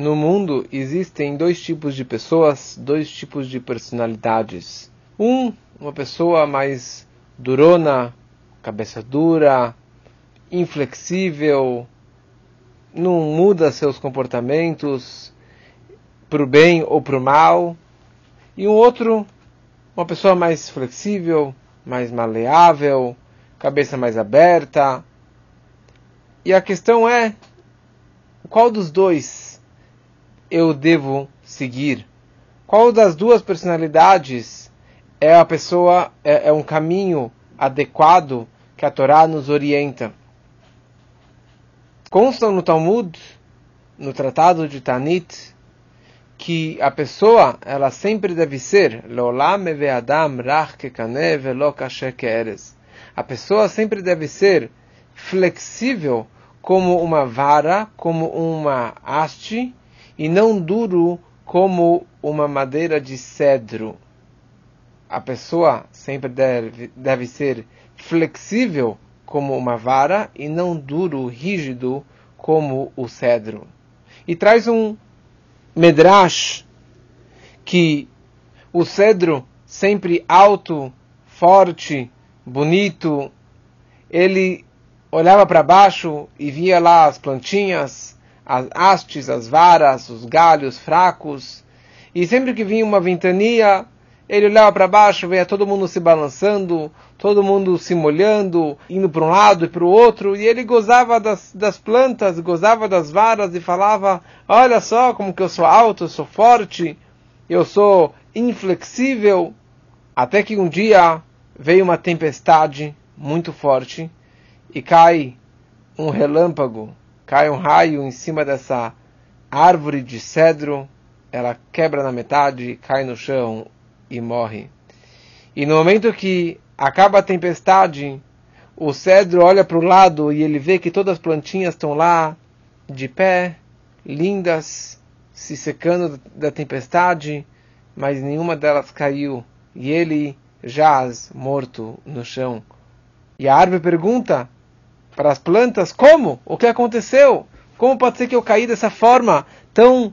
no mundo existem dois tipos de pessoas, dois tipos de personalidades. Um, uma pessoa mais durona, cabeça dura, inflexível, não muda seus comportamentos para o bem ou para o mal. E um outro, uma pessoa mais flexível, mais maleável, cabeça mais aberta. E a questão é, qual dos dois eu devo seguir? Qual das duas personalidades é a pessoa, é, é um caminho adequado que a Torá nos orienta? Consta no Talmud, no Tratado de Tanit, que a pessoa ela sempre deve ser a pessoa sempre deve ser flexível como uma vara, como uma haste, e não duro como uma madeira de cedro. A pessoa sempre deve, deve ser flexível como uma vara e não duro, rígido como o cedro. E traz um medrash que o cedro sempre alto, forte, bonito, ele olhava para baixo e via lá as plantinhas, as hastes, as varas, os galhos fracos, e sempre que vinha uma ventania, ele olhava para baixo, via todo mundo se balançando, todo mundo se molhando, indo para um lado e para o outro, e ele gozava das, das plantas, gozava das varas e falava: Olha só como que eu sou alto, eu sou forte, eu sou inflexível. Até que um dia veio uma tempestade muito forte e cai um relâmpago, cai um raio em cima dessa árvore de cedro, ela quebra na metade, cai no chão e morre. E no momento que acaba a tempestade, o cedro olha para o lado e ele vê que todas as plantinhas estão lá, de pé, lindas, se secando da tempestade, mas nenhuma delas caiu. E ele jaz morto no chão. E a árvore pergunta para as plantas: Como? O que aconteceu? Como pode ser que eu caí dessa forma tão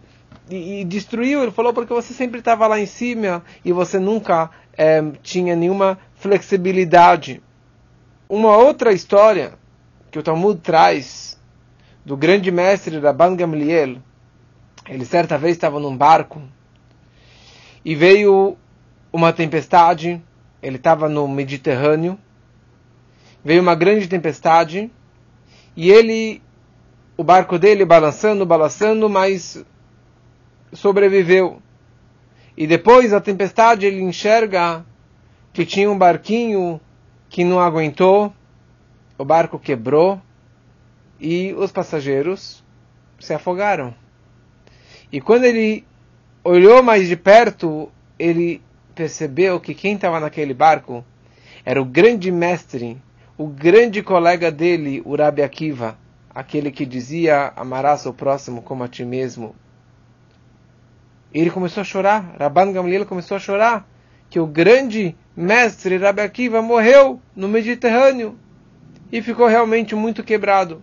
e, e destruiu. Ele falou porque você sempre estava lá em cima e você nunca é, tinha nenhuma flexibilidade. Uma outra história que o Talmud traz do grande mestre Rabban Gamliel, ele certa vez estava num barco e veio uma tempestade, ele estava no Mediterrâneo, veio uma grande tempestade e ele, o barco dele balançando, balançando, mas sobreviveu. E depois da tempestade ele enxerga que tinha um barquinho que não aguentou, o barco quebrou e os passageiros se afogaram. E quando ele olhou mais de perto, ele percebeu que quem estava naquele barco era o grande mestre, o grande colega dele, o Akiva, aquele que dizia: Amarás o próximo como a ti mesmo. Ele começou a chorar. Rabban Gamliel começou a chorar que o grande mestre Rabbi Akiva morreu no Mediterrâneo e ficou realmente muito quebrado.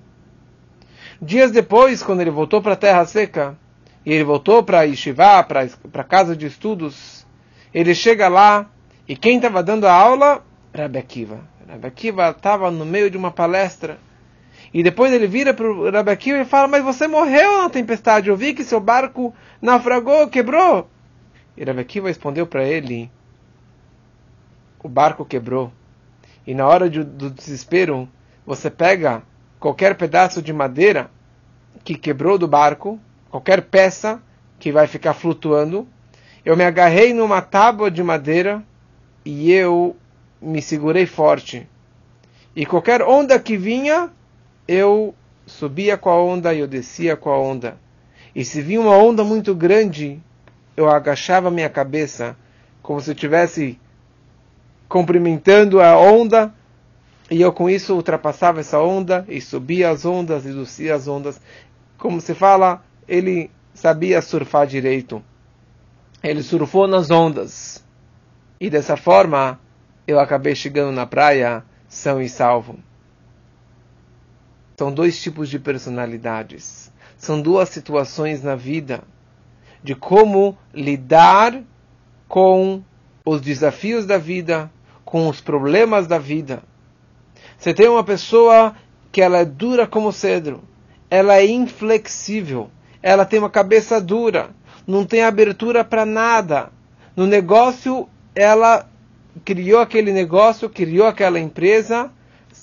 Dias depois, quando ele voltou para a Terra Seca, e ele voltou para Yeshiva, para a casa de estudos, ele chega lá e quem estava dando a aula? Rabbi Akiva. Rabbi Akiva estava no meio de uma palestra e depois ele vira para o Rabbi Akiva e fala, mas você morreu na tempestade, eu vi que seu barco naufragou, quebrou. E Rabbi Akiva respondeu para ele, o barco quebrou. E na hora de, do desespero, você pega qualquer pedaço de madeira que quebrou do barco, qualquer peça que vai ficar flutuando. Eu me agarrei numa tábua de madeira e eu me segurei forte. E qualquer onda que vinha, eu subia com a onda e eu descia com a onda. E se vinha uma onda muito grande, eu agachava minha cabeça, como se estivesse cumprimentando a onda, e eu com isso ultrapassava essa onda, e subia as ondas, e descia as ondas. Como se fala, ele sabia surfar direito. Ele surfou nas ondas. E dessa forma, eu acabei chegando na praia são e salvo. São dois tipos de personalidades. são duas situações na vida de como lidar com os desafios da vida, com os problemas da vida. Você tem uma pessoa que ela é dura como cedro, ela é inflexível, ela tem uma cabeça dura, não tem abertura para nada. No negócio, ela criou aquele negócio, criou aquela empresa,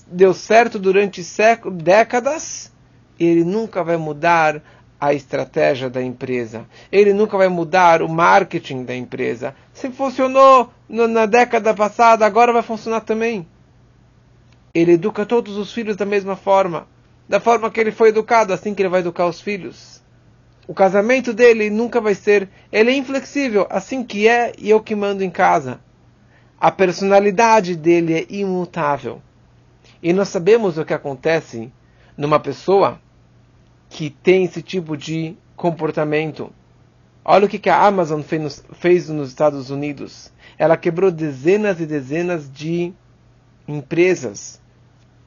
deu certo durante séculos, décadas, ele nunca vai mudar a estratégia da empresa. Ele nunca vai mudar o marketing da empresa. Se funcionou na década passada, agora vai funcionar também. Ele educa todos os filhos da mesma forma, da forma que ele foi educado, assim que ele vai educar os filhos. O casamento dele nunca vai ser, ele é inflexível, assim que é e eu que mando em casa. A personalidade dele é imutável. E nós sabemos o que acontece numa pessoa que tem esse tipo de comportamento. Olha o que a Amazon fez nos Estados Unidos. Ela quebrou dezenas e dezenas de empresas.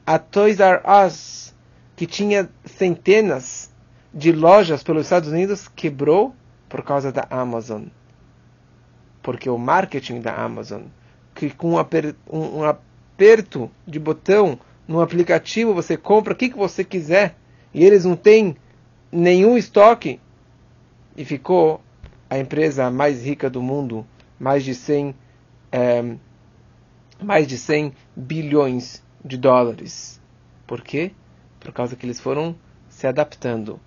A Toys R Us, que tinha centenas de lojas pelos Estados Unidos, quebrou por causa da Amazon. Porque o marketing da Amazon, que com um, um, um aperto de botão no aplicativo você compra o que, que você quiser e eles não têm nenhum estoque. E ficou a empresa mais rica do mundo, mais de 100, é, mais de 100 bilhões de dólares. Por quê? Por causa que eles foram se adaptando.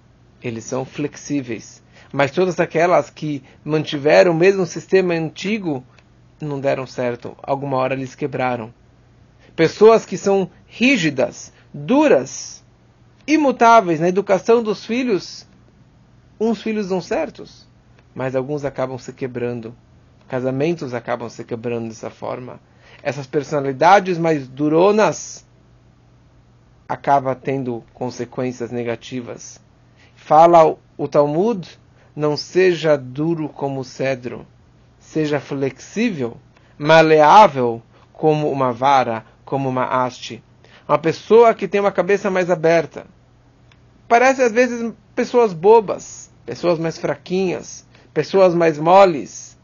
Eles são flexíveis. Mas todas aquelas que mantiveram o mesmo sistema antigo não deram certo. Alguma hora eles quebraram. Pessoas que são rígidas, duras, imutáveis na educação dos filhos, uns filhos dão certos, mas alguns acabam se quebrando. Casamentos acabam se quebrando dessa forma. Essas personalidades mais duronas acaba tendo consequências negativas. Fala o Talmud, não seja duro como o cedro, seja flexível, maleável como uma vara, como uma haste. Uma pessoa que tem uma cabeça mais aberta, Parece às vezes pessoas bobas, pessoas mais fraquinhas, pessoas mais moles.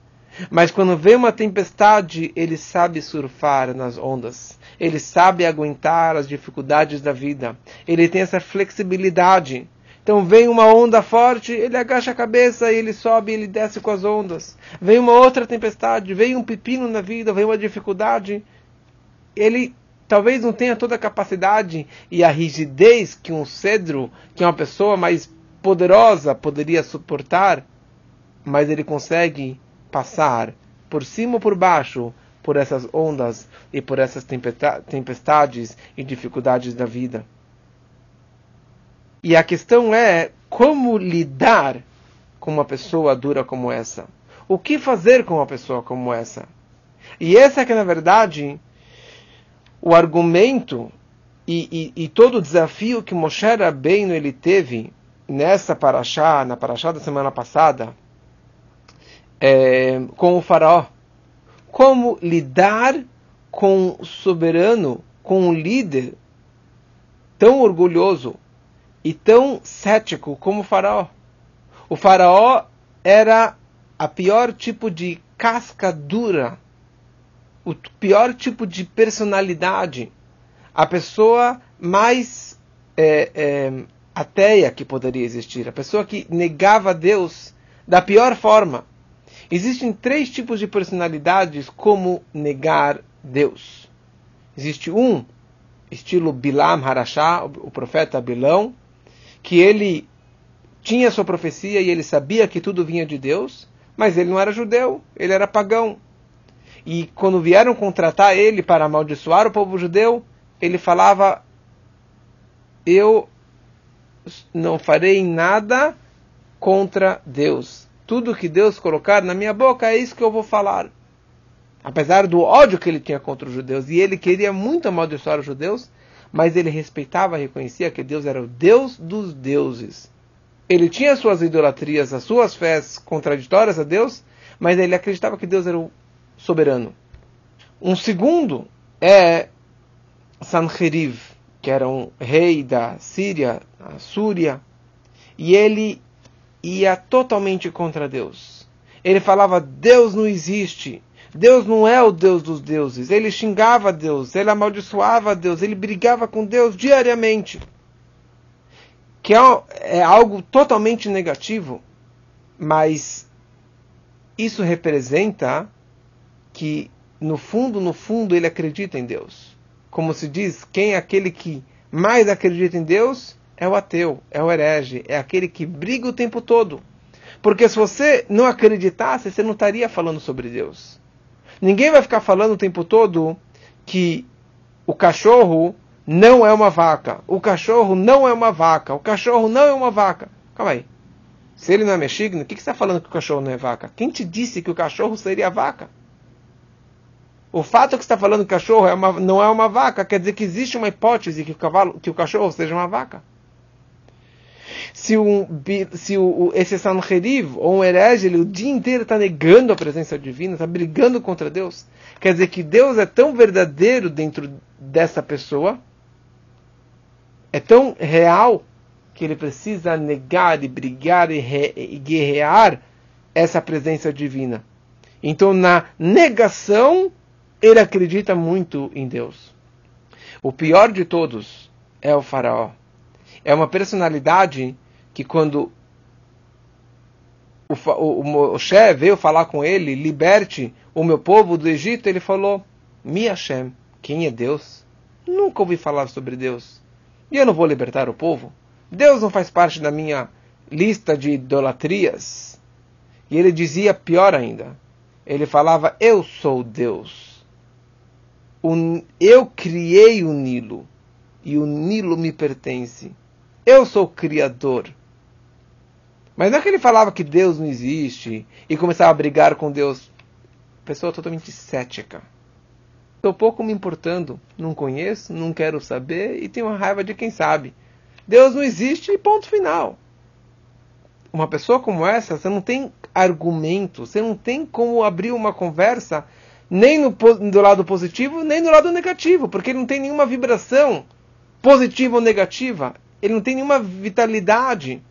Mas quando vem uma tempestade, ele sabe surfar nas ondas. Ele sabe aguentar as dificuldades da vida. Ele tem essa flexibilidade. Então vem uma onda forte, ele agacha a cabeça e ele sobe ele desce com as ondas. Vem uma outra tempestade, vem um pepino na vida, vem uma dificuldade. Ele talvez não tenha toda a capacidade e a rigidez que um cedro, que uma pessoa mais poderosa poderia suportar, mas ele consegue passar por cima ou por baixo por essas ondas e por essas tempestades e dificuldades da vida. E a questão é como lidar com uma pessoa dura como essa. O que fazer com uma pessoa como essa? E essa é que, na verdade, o argumento e, e, e, todo o desafio que Moshe Rabbeinu ele teve nessa paraxá, na paraxá da semana passada, é, com o faraó. Como lidar com o soberano, com o líder tão orgulhoso e tão cético como o faraó. O faraó era a pior tipo de casca dura o pior tipo de personalidade, a pessoa mais é, é, ateia que poderia existir, a pessoa que negava Deus da pior forma. Existem três tipos de personalidades como negar Deus. Existe um, estilo Bilam Harashá, o profeta Bilão, que ele tinha sua profecia e ele sabia que tudo vinha de Deus, mas ele não era judeu, ele era pagão. E quando vieram contratar ele para amaldiçoar o povo judeu, ele falava: Eu não farei nada contra Deus. Tudo que Deus colocar na minha boca é isso que eu vou falar. Apesar do ódio que ele tinha contra os judeus, e ele queria muito amaldiçoar os judeus, mas ele respeitava reconhecia que Deus era o Deus dos deuses. Ele tinha suas idolatrias, as suas fés contraditórias a Deus, mas ele acreditava que Deus era o soberano. Um segundo é Sanheriv, que era um rei da Síria, a Súria, e ele ia totalmente contra Deus. Ele falava: Deus não existe. Deus não é o Deus dos deuses. Ele xingava Deus, ele amaldiçoava Deus, ele brigava com Deus diariamente. Que é, é algo totalmente negativo, mas isso representa que, no fundo, no fundo, ele acredita em Deus. Como se diz, quem é aquele que mais acredita em Deus é o ateu, é o herege, é aquele que briga o tempo todo. Porque se você não acreditasse, você não estaria falando sobre Deus. Ninguém vai ficar falando o tempo todo que o cachorro não é uma vaca. O cachorro não é uma vaca. O cachorro não é uma vaca. Calma aí. Se ele não é mexigno, o que, que você está falando que o cachorro não é vaca? Quem te disse que o cachorro seria vaca? O fato que você está falando que o cachorro é uma, não é uma vaca quer dizer que existe uma hipótese que o, cavalo, que o cachorro seja uma vaca se, um, se o, esse Sanheriv, ou um herege, ele o dia inteiro está negando a presença divina, está brigando contra Deus, quer dizer que Deus é tão verdadeiro dentro dessa pessoa, é tão real, que ele precisa negar e brigar e, re, e guerrear essa presença divina. Então, na negação, ele acredita muito em Deus. O pior de todos é o faraó é uma personalidade que quando o, o, o Moshe veio falar com ele, liberte o meu povo do Egito, ele falou, Mi Hashem, quem é Deus? Nunca ouvi falar sobre Deus. E eu não vou libertar o povo? Deus não faz parte da minha lista de idolatrias. E ele dizia pior ainda. Ele falava, eu sou Deus. eu criei o Nilo. E o Nilo me pertence. Eu sou o Criador. Mas não é que ele falava que Deus não existe e começava a brigar com Deus. Pessoa totalmente cética. Estou pouco me importando. Não conheço, não quero saber e tenho raiva de quem sabe. Deus não existe e ponto final. Uma pessoa como essa, você não tem argumento, você não tem como abrir uma conversa nem no, do lado positivo, nem do lado negativo, porque não tem nenhuma vibração positiva ou negativa ele não tem nenhuma vitalidade.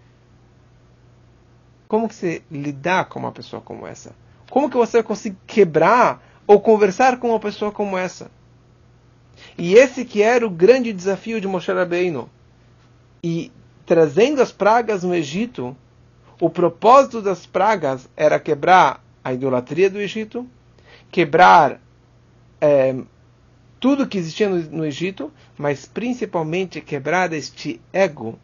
Como que você lidar com uma pessoa como essa? Como que você vai conseguir quebrar ou conversar com uma pessoa como essa? E esse que era o grande desafio de Moshe Rabbeinu. E trazendo as pragas no Egito, o propósito das pragas era quebrar a idolatria do Egito, quebrar é, tudo que existia no, no Egito, mas principalmente quebrar este ego,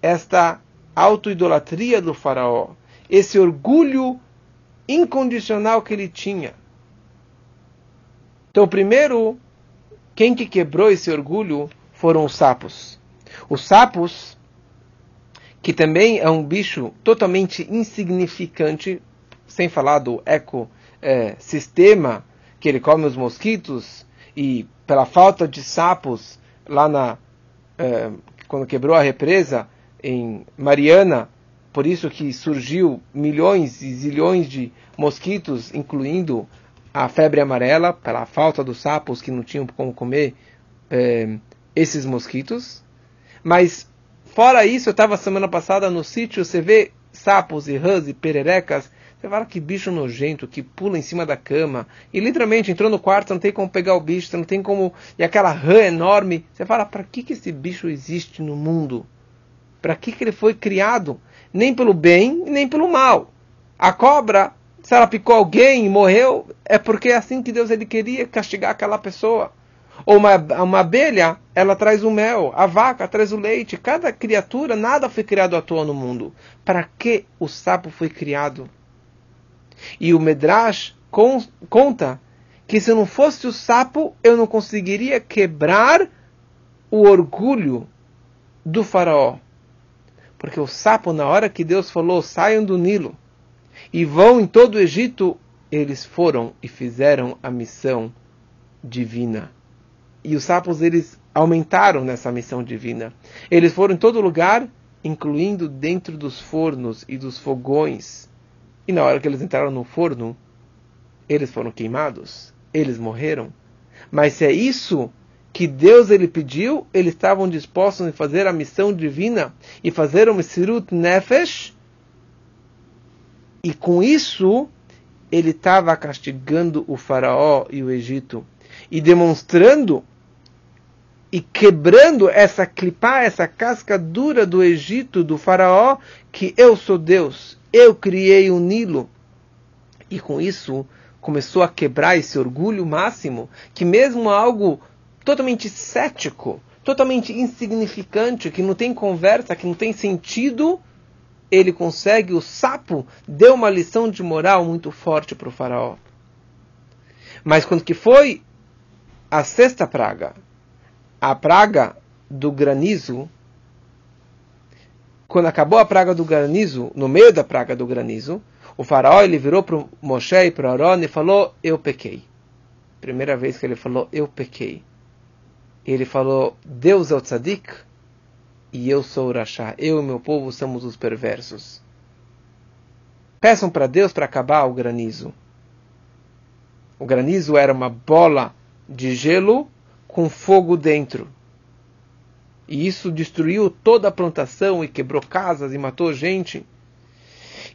esta autoidolatria do faraó, esse orgulho incondicional que ele tinha. Então, primeiro, quem que quebrou esse orgulho foram os sapos. Os sapos, que também é um bicho totalmente insignificante, sem falar do ecossistema, é, que ele come os mosquitos, e pela falta de sapos lá na é, quando quebrou a represa em Mariana, por isso que surgiu milhões e zilhões de mosquitos, incluindo a febre amarela, pela falta dos sapos que não tinham como comer é, esses mosquitos. Mas fora isso, eu estava semana passada no sítio, você vê sapos e rãs e pererecas fala que bicho nojento, que pula em cima da cama. E literalmente entrou no quarto, não tem como pegar o bicho, não tem como. E aquela rã enorme. Você fala, para que, que esse bicho existe no mundo? Para que, que ele foi criado? Nem pelo bem, nem pelo mal. A cobra, se ela picou alguém e morreu, é porque é assim que Deus ele queria castigar aquela pessoa. Ou uma, uma abelha, ela traz o mel, a vaca traz o leite. Cada criatura, nada foi criado à toa no mundo. Para que o sapo foi criado? E o Medrash conta que se não fosse o sapo, eu não conseguiria quebrar o orgulho do faraó. Porque o sapo, na hora que Deus falou, saiam do Nilo e vão em todo o Egito, eles foram e fizeram a missão divina. E os sapos, eles aumentaram nessa missão divina. Eles foram em todo lugar, incluindo dentro dos fornos e dos fogões e na hora que eles entraram no forno, eles foram queimados, eles morreram. Mas se é isso que Deus ele pediu, eles estavam dispostos em fazer a missão divina e fazer o Mesirut Nefesh, e com isso ele estava castigando o faraó e o Egito e demonstrando e quebrando essa clipá, essa casca dura do Egito, do faraó, que eu sou Deus, eu criei o Nilo. E com isso começou a quebrar esse orgulho máximo, que mesmo algo totalmente cético, totalmente insignificante, que não tem conversa, que não tem sentido, ele consegue, o sapo deu uma lição de moral muito forte para o faraó. Mas quando que foi a sexta praga, a praga do granizo, quando acabou a praga do granizo, no meio da praga do granizo, o faraó ele virou para Moshe e para Aaron e falou: Eu pequei. Primeira vez que ele falou: Eu pequei ele falou: Deus é o tzadik e eu sou o rachá. Eu e meu povo somos os perversos. Peçam para Deus para acabar o granizo. O granizo era uma bola de gelo com fogo dentro. E isso destruiu toda a plantação e quebrou casas e matou gente.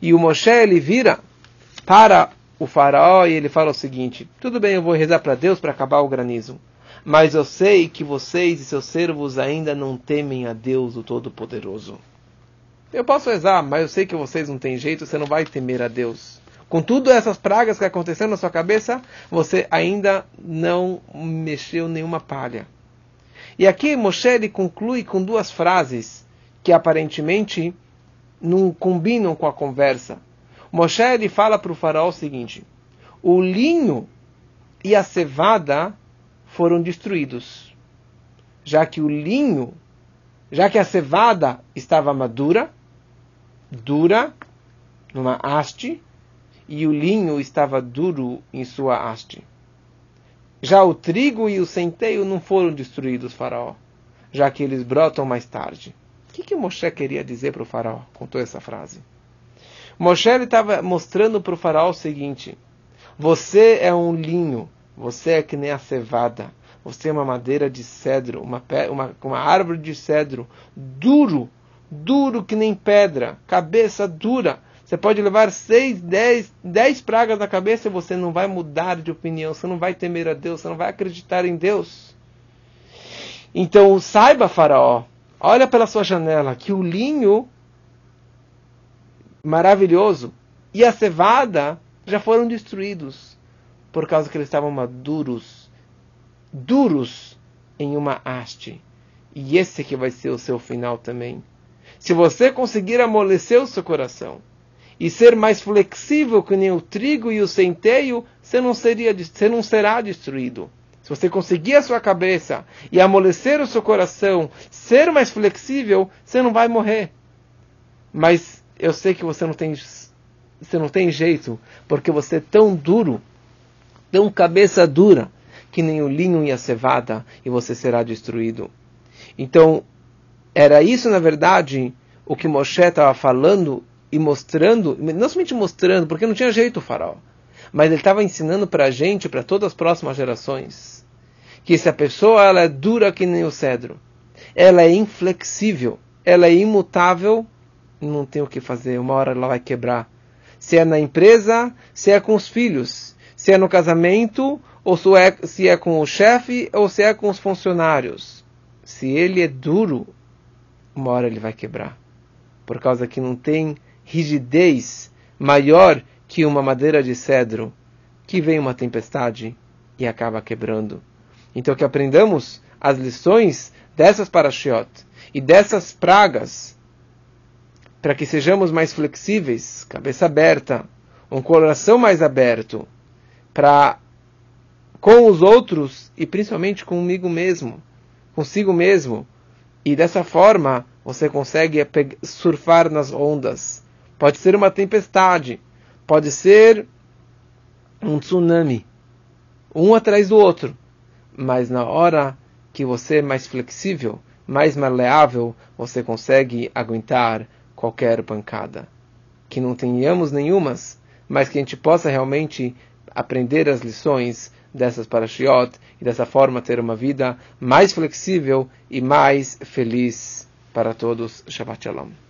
E o Moshe ele vira para o faraó e ele fala o seguinte: Tudo bem, eu vou rezar para Deus para acabar o granizo. Mas eu sei que vocês e seus servos ainda não temem a Deus, o Todo-Poderoso. Eu posso rezar, mas eu sei que vocês não têm jeito, você não vai temer a Deus. Com tudo essas pragas que aconteceram na sua cabeça, você ainda não mexeu nenhuma palha. E aqui Moshe ele conclui com duas frases que aparentemente não combinam com a conversa. Moshe ele fala para o faraó o seguinte: o linho e a cevada foram destruídos, já que o linho, já que a cevada estava madura, dura, numa haste, e o linho estava duro em sua haste. Já o trigo e o centeio não foram destruídos, faraó, já que eles brotam mais tarde. O que, que Moshe queria dizer para o faraó com toda essa frase? Moshe estava mostrando para o faraó o seguinte: você é um linho você é que nem a cevada. Você é uma madeira de cedro, uma, uma, uma árvore de cedro, duro, duro que nem pedra, cabeça dura. Você pode levar seis, dez, dez pragas na cabeça e você não vai mudar de opinião, você não vai temer a Deus, você não vai acreditar em Deus. Então saiba, Faraó, olha pela sua janela que o linho maravilhoso e a cevada já foram destruídos por causa que eles estavam maduros, duros em uma haste. E esse que vai ser o seu final também. Se você conseguir amolecer o seu coração e ser mais flexível que nem o trigo e o centeio, você não, seria, você não será destruído. Se você conseguir a sua cabeça e amolecer o seu coração, ser mais flexível, você não vai morrer. Mas eu sei que você não tem, você não tem jeito, porque você é tão duro tão cabeça dura que nem o linho e a cevada, e você será destruído. Então, era isso, na verdade, o que Moshe estava falando e mostrando, não somente mostrando, porque não tinha jeito o faraó, mas ele estava ensinando para a gente, para todas as próximas gerações, que se a pessoa ela é dura que nem o cedro, ela é inflexível, ela é imutável, não tem o que fazer, uma hora ela vai quebrar. Se é na empresa, se é com os filhos, se é no casamento, ou se é, se é com o chefe, ou se é com os funcionários. Se ele é duro, uma hora ele vai quebrar. Por causa que não tem rigidez maior que uma madeira de cedro, que vem uma tempestade e acaba quebrando. Então que aprendamos as lições dessas parashiot e dessas pragas, para que sejamos mais flexíveis, cabeça aberta, um coração mais aberto, para com os outros e principalmente comigo mesmo, consigo mesmo. E dessa forma você consegue surfar nas ondas. Pode ser uma tempestade, pode ser um tsunami, um atrás do outro. Mas na hora que você é mais flexível, mais maleável, você consegue aguentar qualquer pancada. Que não tenhamos nenhumas, mas que a gente possa realmente aprender as lições dessas parashiot e dessa forma ter uma vida mais flexível e mais feliz para todos. Shabbat Shalom.